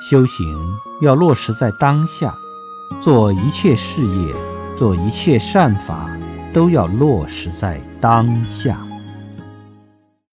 修行要落实在当下。做一切事业做一切善法都要落实在当下。